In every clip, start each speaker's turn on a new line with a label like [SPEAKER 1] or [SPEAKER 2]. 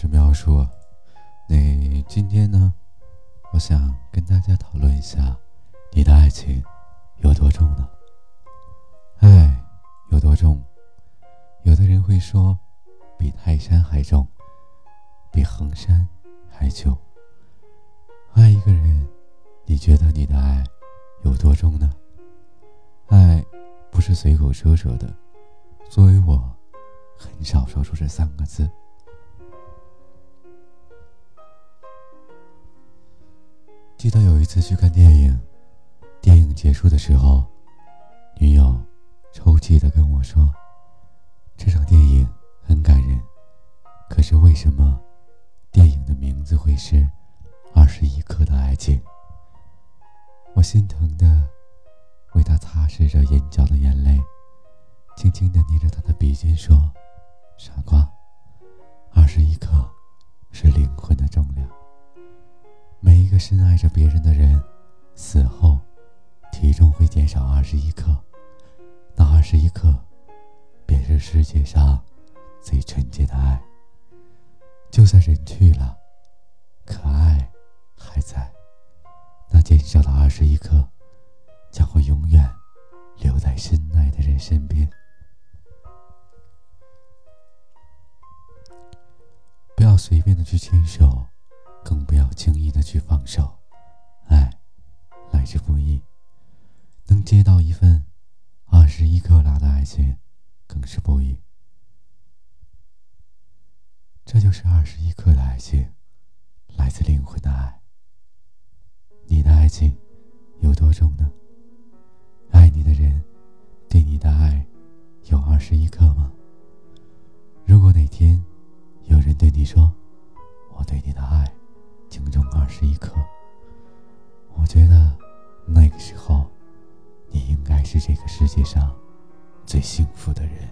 [SPEAKER 1] 是苗叔。那今天呢，我想跟大家讨论一下，你的爱情有多重呢？爱有多重？有的人会说，比泰山还重，比衡山还久。爱一个人，你觉得你的爱有多重呢？爱不是随口说说的，作为我，很少说出这三个字。记得有一次去看电影，电影结束的时候，女友抽泣的跟我说：“这场电影很感人，可是为什么电影的名字会是《二十一克的爱情》？”我心疼的为她擦拭着眼角的眼泪，轻轻的捏着她的鼻尖说：“傻瓜，二十一克是灵魂的重量。”每一个深爱着别人的人，死后体重会减少二十一克，那二十一克便是世界上最纯洁的爱。就算人去了，可爱还在，那减少的二十一克轻易的去放手，爱来之不易，能接到一份二十一克拉的爱情，更是不易。这就是二十一克的爱情，上最幸福的人。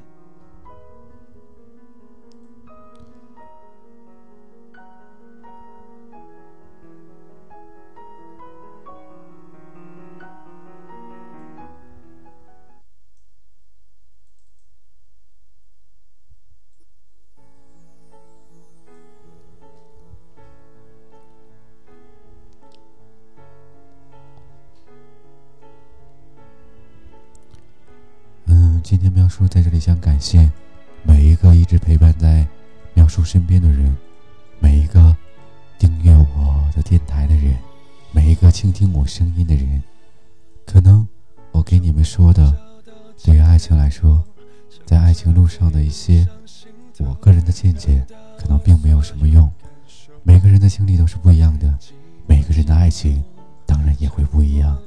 [SPEAKER 1] 今天苗叔在这里想感谢每一个一直陪伴在妙叔身边的人，每一个订阅我的电台的人，每一个倾听我声音的人。可能我给你们说的，对于爱情来说，在爱情路上的一些我个人的见解，可能并没有什么用。每个人的经历都是不一样的，每个人的爱情当然也会不一样。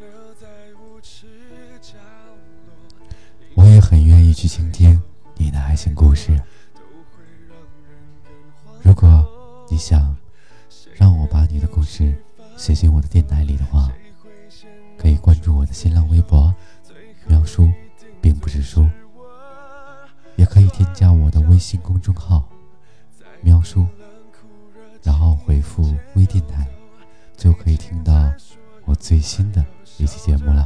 [SPEAKER 1] 去倾听你的爱情故事。如果你想让我把你的故事写进我的电台里的话，可以关注我的新浪微博“喵叔”，并不是书，也可以添加我的微信公众号“喵叔”，然后回复“微电台”，就可以听到我最新的一期节目了。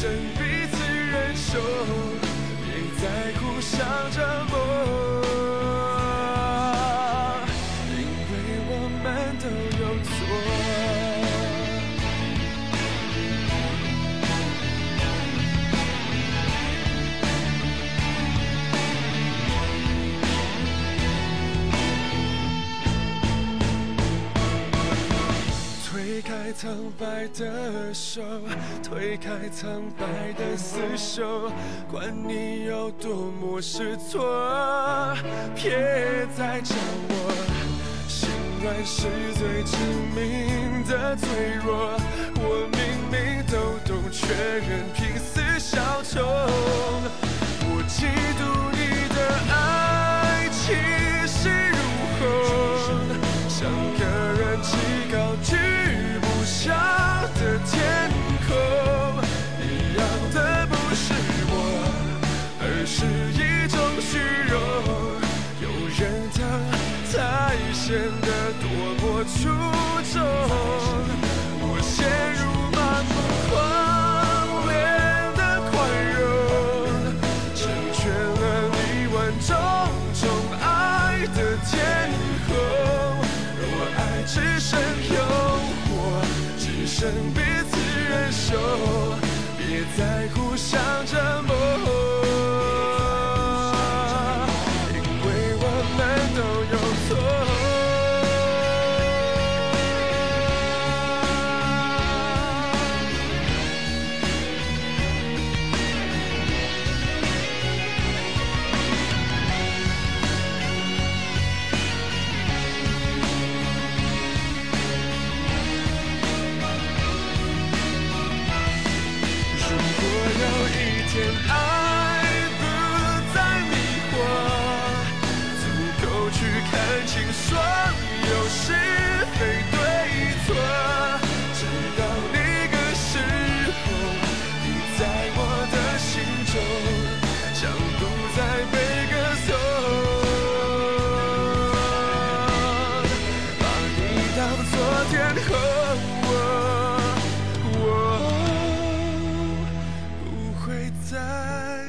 [SPEAKER 1] 彼此忍受别再互相折磨
[SPEAKER 2] 苍白的手，推开苍白的厮守，管你有多么失措，别再叫我。心软是最致命的脆弱。我明明都懂，却仍拼死效忠。我嫉妒你的爱气势如虹，像个人气高显得多么出众。我陷入盲目狂恋的宽容，成全了你万种种爱的天空。若爱只剩诱惑，只剩彼此忍受，别再互相折在再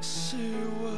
[SPEAKER 2] 失望。